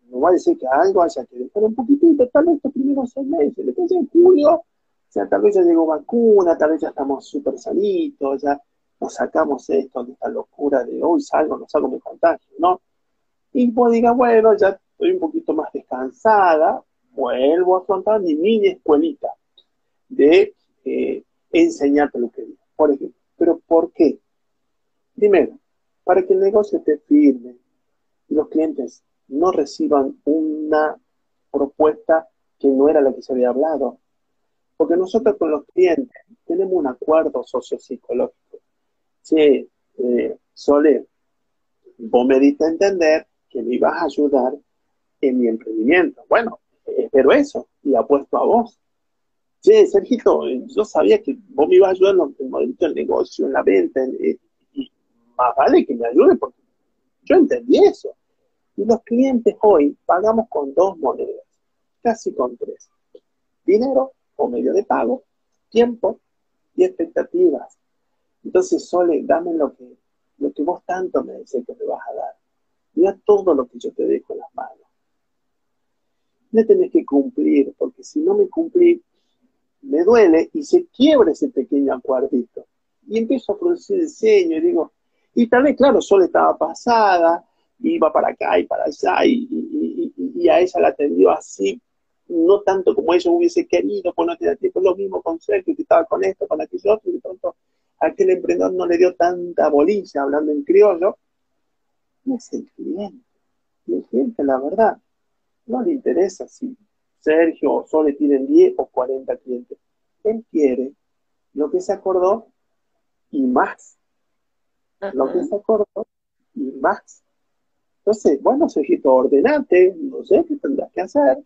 No va a decir que algo haya que dejar un poquitito, tal vez estos primeros seis meses. Después en julio, o sea, tal vez ya llegó vacuna, tal vez ya estamos súper sanitos, ya nos sacamos esto de esta locura de hoy salgo, no salgo, me contagio, ¿no? Y vos digas, bueno, ya estoy un poquito más descansada, vuelvo a afrontar mi mini escuelita de eh, enseñar peluquería, por ejemplo. ¿Pero por qué? Primero, para que el negocio esté firme y los clientes no reciban una propuesta que no era la que se había hablado. Porque nosotros con los clientes tenemos un acuerdo sociopsicológico. Sí, eh, Sole, vos me diste a entender que me ibas a ayudar en mi emprendimiento. Bueno, espero eso y apuesto a vos. Sí, Sergito, yo sabía que vos me ibas a ayudar en el del negocio, en la venta, eh, y más vale que me ayude porque yo entendí eso. Y los clientes hoy pagamos con dos monedas. casi con tres. Dinero o medio de pago, tiempo y expectativas. Entonces, Sole, dame lo que, lo que vos tanto me decís que me vas a dar. Mira todo lo que yo te dejo en las manos. Me tenés que cumplir, porque si no me cumplí, me duele y se quiebra ese pequeño acuardito. Y empiezo a producir diseño y digo, y tal vez, claro, Sol estaba pasada, iba para acá y para allá, y, a ella la atendió así, no tanto como ella hubiese querido, pues no tenía tiempo, lo mismo con Sergio, que estaba con esto, con aquello otro, y de pronto aquel emprendedor no le dio tanta bolilla, hablando en criollo, no es el cliente. Y el cliente, la verdad, no le interesa si Sergio o Sole tienen 10 o 40 clientes. Él quiere lo que se acordó y más. Lo que se acordó y más. Entonces, bueno, Sergito, ordenate, no sé qué tendrás que hacer.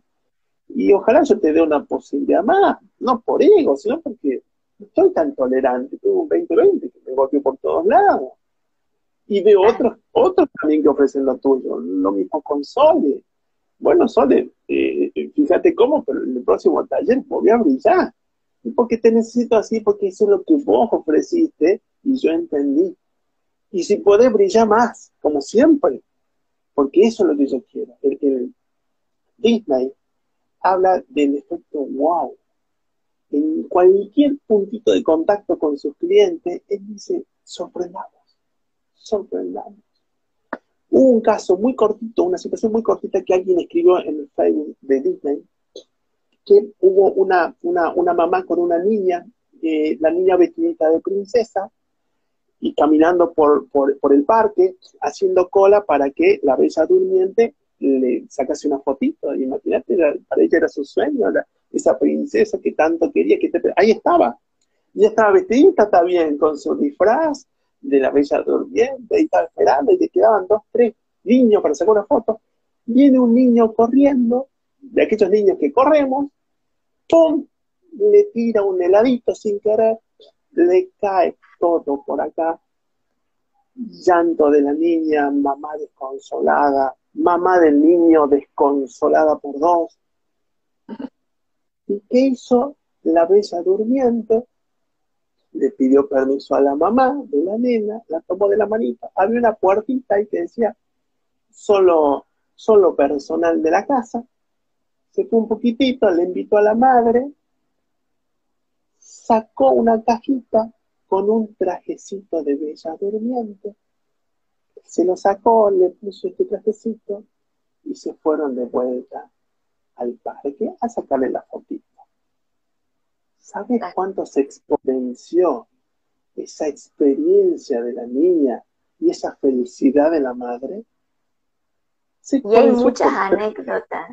Y ojalá yo te dé una posibilidad más, no por ego, sino porque no estoy tan tolerante. Tengo un 2020 que me golpeo por todos lados. Y veo otros, otros también que ofrecen lo tuyo. Lo mismo con Sole. Bueno, Sole, eh, fíjate cómo, pero en el próximo taller voy a brillar. ¿Y por qué te necesito así? Porque eso es lo que vos ofreciste y yo entendí. Y si podés brillar más, como siempre, porque eso es lo que yo quiero. El, Disney habla del efecto wow. En cualquier puntito de contacto con sus clientes, él dice, sorprendamos, sorprendamos. Hubo un caso muy cortito, una situación muy cortita que alguien escribió en el Facebook de Disney, que hubo una, una, mamá con una niña, eh, la niña vestidita de princesa, y caminando por, por, el parque, haciendo cola para que la bella durmiente le sacase una fotito. Imagínate, para ella era su sueño, esa princesa que tanto quería, que ahí estaba. Y estaba vestidita, está bien, con su disfraz, de la bella durmiente y estaba esperando y te quedaban dos, tres niños para sacar una foto. Viene un niño corriendo, de aquellos niños que corremos, ¡pum! Le tira un heladito sin querer, le cae todo por acá. Llanto de la niña, mamá desconsolada, mamá del niño desconsolada por dos. ¿Y qué hizo la bella durmiente? Le pidió permiso a la mamá de la nena, la tomó de la manita, había una puertita ahí que decía solo, solo personal de la casa, se fue un poquitito, le invitó a la madre, sacó una cajita con un trajecito de bella durmiente, se lo sacó, le puso este trajecito y se fueron de vuelta al parque a sacarle la fotito. ¿Sabes cuánto se exponenció esa experiencia de la niña y esa felicidad de la madre? y hay muchas anécdotas,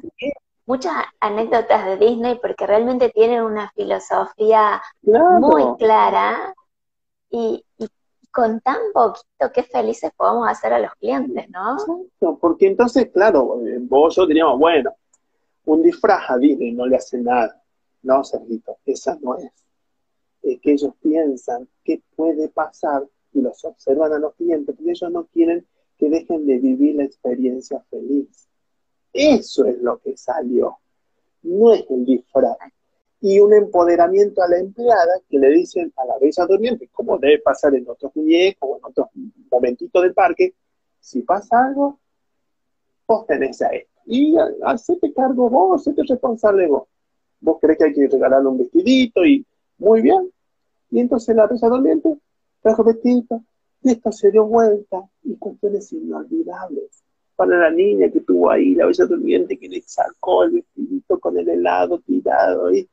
muchas anécdotas de Disney porque realmente tienen una filosofía muy clara y, con tan poquito qué felices podemos hacer a los clientes, ¿no? porque entonces, claro, eh, vos yo diríamos, bueno, un disfraz a Disney no le hace nada no, Sergito, esa no es. Es que ellos piensan qué puede pasar y los observan a los clientes, porque ellos no quieren que dejen de vivir la experiencia feliz. Eso es lo que salió, no es el disfraz. Y un empoderamiento a la empleada que le dicen a la bella durmiente, como debe pasar en otros muñecos o en otros momentitos del parque, si pasa algo, vos tenés a esto. Y hacete cargo vos, hacete responsable vos vos crees que hay que regalarle un vestidito y muy bien. Y entonces la bella durmiente trajo vestidito y esto se dio vuelta y cuestiones inolvidables para la niña que tuvo ahí, la bella durmiente que le sacó el vestidito con el helado tirado y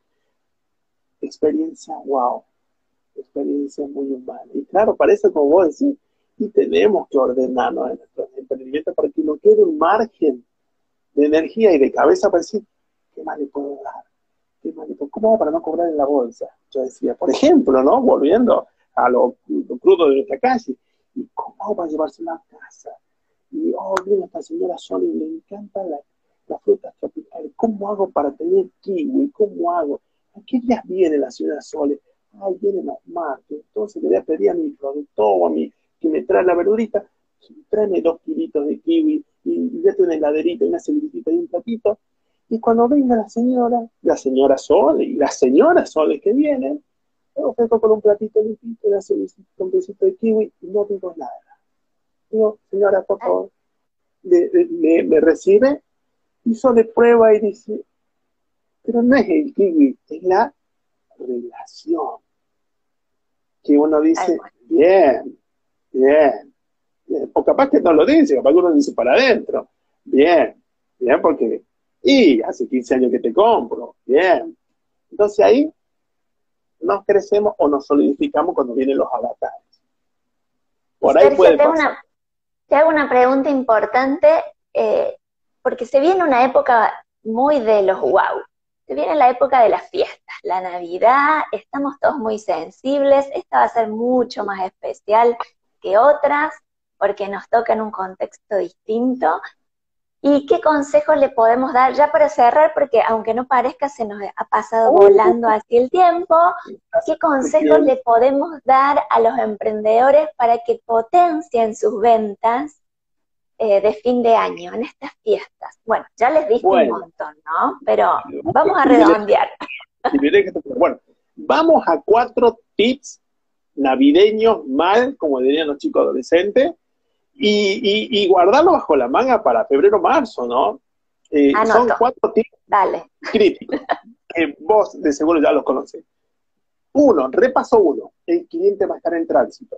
experiencia wow, experiencia muy humana. Y claro, parece como vos decís, y tenemos que ordenarnos en nuestro emprendimiento para que no quede un margen de energía y de cabeza para decir, ¿qué más le puedo dar? ¿Cómo hago para no cobrar en la bolsa? Yo decía, por ejemplo, ¿no? Volviendo a lo, crudo de nuestra calle. ¿Y cómo hago para llevarse a casa? Y, oh, viene esta señora Sony, le encantan las la frutas tropicales. ¿Cómo hago para tener kiwi? ¿Cómo hago? ¿A qué días viene la señora Sole? Ay, viene los martes. Entonces le voy a pedir a mi productor o a mi que me trae la verdurita, tráeme dos kilitos de kiwi y, y una heladerita una ceritita y un platito Y cuando venga la señora, la señora Sol y las señoras Soles que vienen, yo ofrezco con un platito limpito, le hace un besito de kiwi y no digo nada. Digo, señora, por favor, me, recibe, hizo de prueba y dice, pero no es el kiwi, es la relación. Que uno dice, bien, bien, O capaz que no lo dice, capaz que uno dice para adentro. Bien, bien, porque, y hace 15 años que te compro, bien. Entonces ahí nos crecemos o nos solidificamos cuando vienen los avatares. Por ahí puede pasar. te hago una pregunta importante, eh, porque se viene una época muy de los wow. Se viene la época de las fiestas, la Navidad, estamos todos muy sensibles, esta va a ser mucho más especial que otras, porque nos toca en un contexto distinto, ¿Y qué consejos le podemos dar ya para cerrar? Porque aunque no parezca, se nos ha pasado volando así el tiempo. ¿Qué consejos le podemos dar a los emprendedores para que potencien sus ventas eh, de fin de año en estas fiestas? Bueno, ya les dije un montón, ¿no? Pero vamos a redondear. Bueno, vamos a cuatro tips navideños mal, como dirían los chicos adolescentes, y, guardarlo bajo la manga para febrero marzo, ¿no? Eh, son cuatro tips críticos que vos de seguro ya los conocés. Uno, repaso uno, el cliente va a estar en tránsito.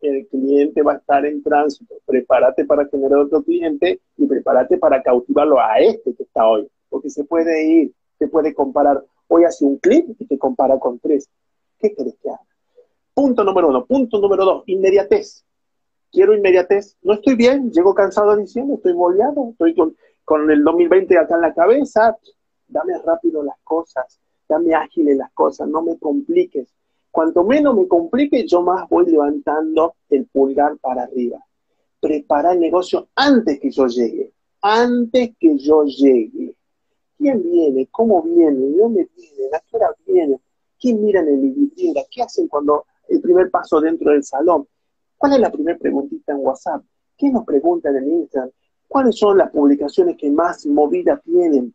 El cliente va a estar en tránsito. Prepárate para generar otro cliente y prepárate para cautivarlo a este que está hoy. Porque se puede ir, se puede comparar. Hoy hace un clic y te compara con tres. ¿Qué querés que haga? Punto número uno. Punto número dos, inmediatez quiero inmediatez, no estoy bien, llego cansado diciendo, estoy boleado, estoy con, el 2020 acá en la cabeza, dame rápido las cosas, dame ágiles las cosas, no me compliques. Cuanto menos me complique, yo más voy levantando el pulgar para arriba. Prepara el negocio antes que yo llegue, antes que yo llegue. ¿Quién viene? ¿Cómo viene? ¿De dónde viene? ¿A qué hora viene? ¿Quién mira en mi vivienda? ¿Qué hacen cuando el primer paso dentro del salón? ¿Cuál es la primera preguntita en WhatsApp? ¿Qué nos preguntan en Instagram? ¿Cuáles son las publicaciones que más movida tienen?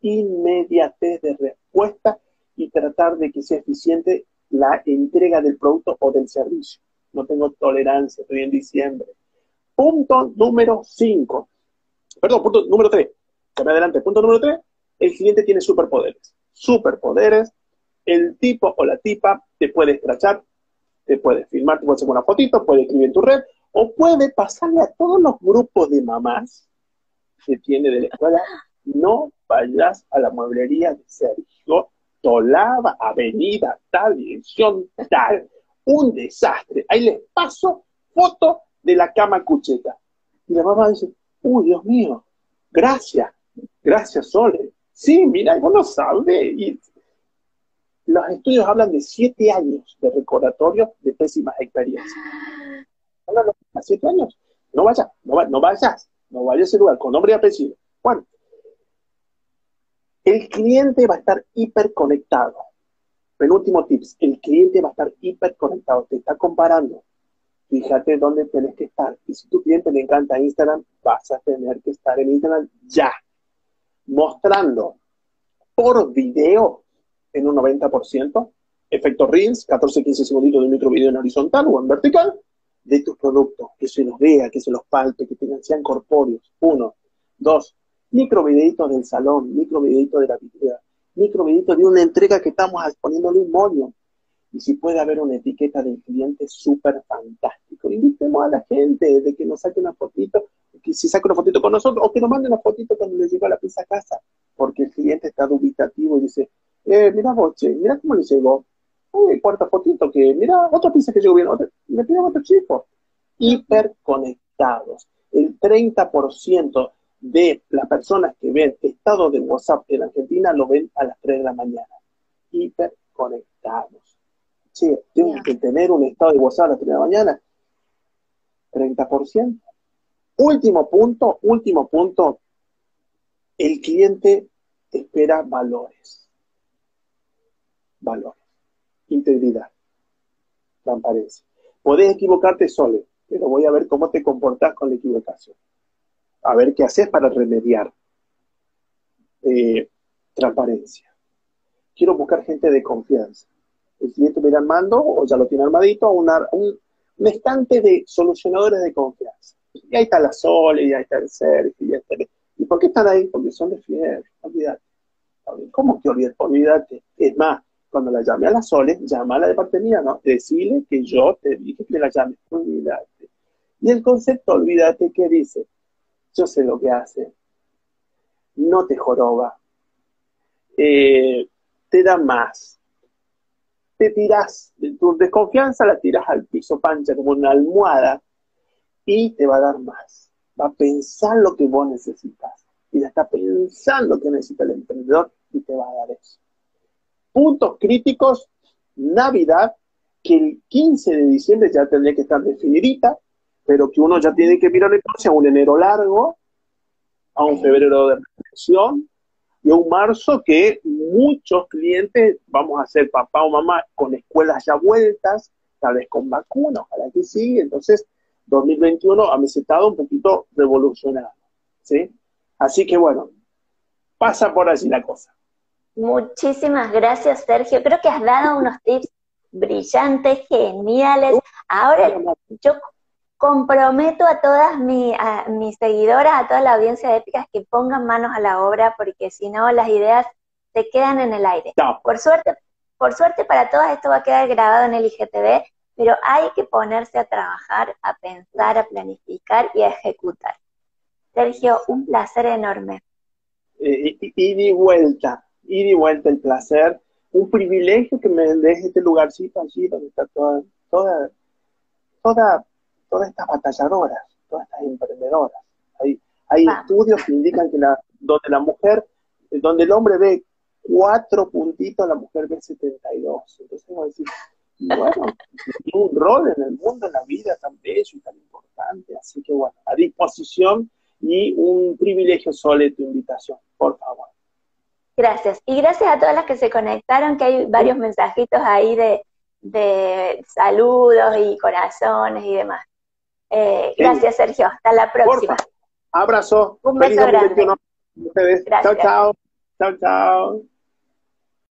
Inmediatez de respuesta y tratar de que sea eficiente la entrega del producto o del servicio. No tengo tolerancia, estoy en diciembre. Punto número 5. Perdón, punto número 3. adelante. Punto número 3. El cliente tiene superpoderes. Superpoderes. El tipo o la tipa te puede escrachar, te puede filmar, te puede hacer una fotito, puede escribir en tu red, o puede pasarle a todos los grupos de mamás que tiene de la escuela, no vayas a la mueblería de Sergio Tolaba, avenida tal, dirección tal, un desastre. Ahí les paso foto de la cama cucheta. Y la mamá dice, uy, Dios mío, gracias, gracias, Sole. Sí, mira, vos no sabes. Y los estudios hablan de siete años de recordatorio de pésimas experiencias. Hablan de siete años. No vayas, no, no vayas, no vayas a ese lugar con nombre y apellido. Bueno, el cliente va a estar hiperconectado. Penúltimo tips, el cliente va a estar hiperconectado, te está comparando. Fíjate dónde tenés que estar. Y si tu cliente le encanta Instagram, vas a tener que estar en Instagram ya. Mostrando por video en un 90%, efecto Reels, 14-15 segunditos de un micro video en horizontal o en vertical, de tus productos, que se los vea, que se los palpe, que tengan, sean corpóreos. Uno. Dos, micro videitos del salón, micro videitos de la vida, micro videitos de una entrega que estamos poniéndole un moño. Y si puede haber una etiqueta del cliente súper fantástico. Invitemos a la gente de que nos saque una fotito, que se saque una fotito con nosotros, o que nos mande una fotito cuando le llegó la pizza a casa, porque el cliente está dubitativo y dice, eh, mira Boche, mira cómo le llegó. Uy, cuarta fotito que, mira, otra pizza que llegó bien, otra, le piden otro chico. Hiperconectados. El 30% de las personas que ven estado de WhatsApp en Argentina lo ven a las 3 de la mañana. Hiperconectados. Sí, tengo que tener un estado de WhatsApp a las 3 de la mañana. 30%. Último punto, último punto. El cliente espera valores valores, integridad, transparencia. Podés equivocarte solo, pero voy a ver cómo te comportas con la equivocación. A ver qué haces para remediar. eh, transparencia. Quiero buscar gente de confianza. El cliente me armando, o ya lo tiene armadito, una, un, un estante de solucionadores de confianza. Y ahí está la Sole, y ahí está el Sergio, y ahí está el... ¿Y por qué están ahí? Porque son de Fier, olvídate. ¿Cómo que olvídate? Olvídate. Es más, cuando la llame a la Sole, llámala de parte mía, ¿no? Decirle que yo te dije que la llame. Olvídate. Y el concepto, olvídate, ¿qué dice? Yo sé lo que hace. No te joroba. Eh, te da más. Te tiras, tu desconfianza la tiras al piso pancha como una almohada y te va a dar más. Va a pensar lo que vos necesitas. Y ya está pensando que necesita el emprendedor y te va a dar eso. Puntos críticos, Navidad, que el 15 de diciembre ya tendría que estar definidita, pero que uno ya tiene que mirar entonces a un enero largo, a un febrero de reflexión y a un marzo que muchos clientes, vamos a ser papá o mamá con escuelas ya vueltas, tal vez con vacunas, ojalá que sí, entonces 2021 ha mesitado un poquito revolucionado, ¿sí? Así que bueno, pasa por allí la cosa. Muchísimas gracias, Sergio. Creo que has dado unos tips brillantes, geniales. Ahora yo comprometo a todas mis seguidoras, a toda la audiencia de Épicas que pongan manos a la obra, porque si no las ideas se quedan en el aire. Por suerte, por suerte para todas esto va a quedar grabado en el IGTV, pero hay que ponerse a trabajar, a pensar, a planificar y a ejecutar. Sergio, un placer enorme. Eh, ir y vuelta, ir y vuelta el placer, un privilegio que me deje este lugarcito allí donde está toda, toda, toda, todas estas batalladoras, todas estas emprendedoras. Hay, hay estudios que indican que la, donde la mujer, donde el hombre ve cuatro puntitos, la mujer ve 72. Entonces, vamos a decir, bueno, tiene un rol en el mundo, en la vida tan bello y tan importante. Así que bueno, a disposición y un privilegio Sole tu invitación, por favor. Gracias. Y gracias a todas las que se conectaron, que hay varios mensajitos ahí de, saludos y corazones y demás. Eh, gracias, Sergio. Hasta la próxima. Abrazo. Un beso grande. Chao, chao. Chao, chao.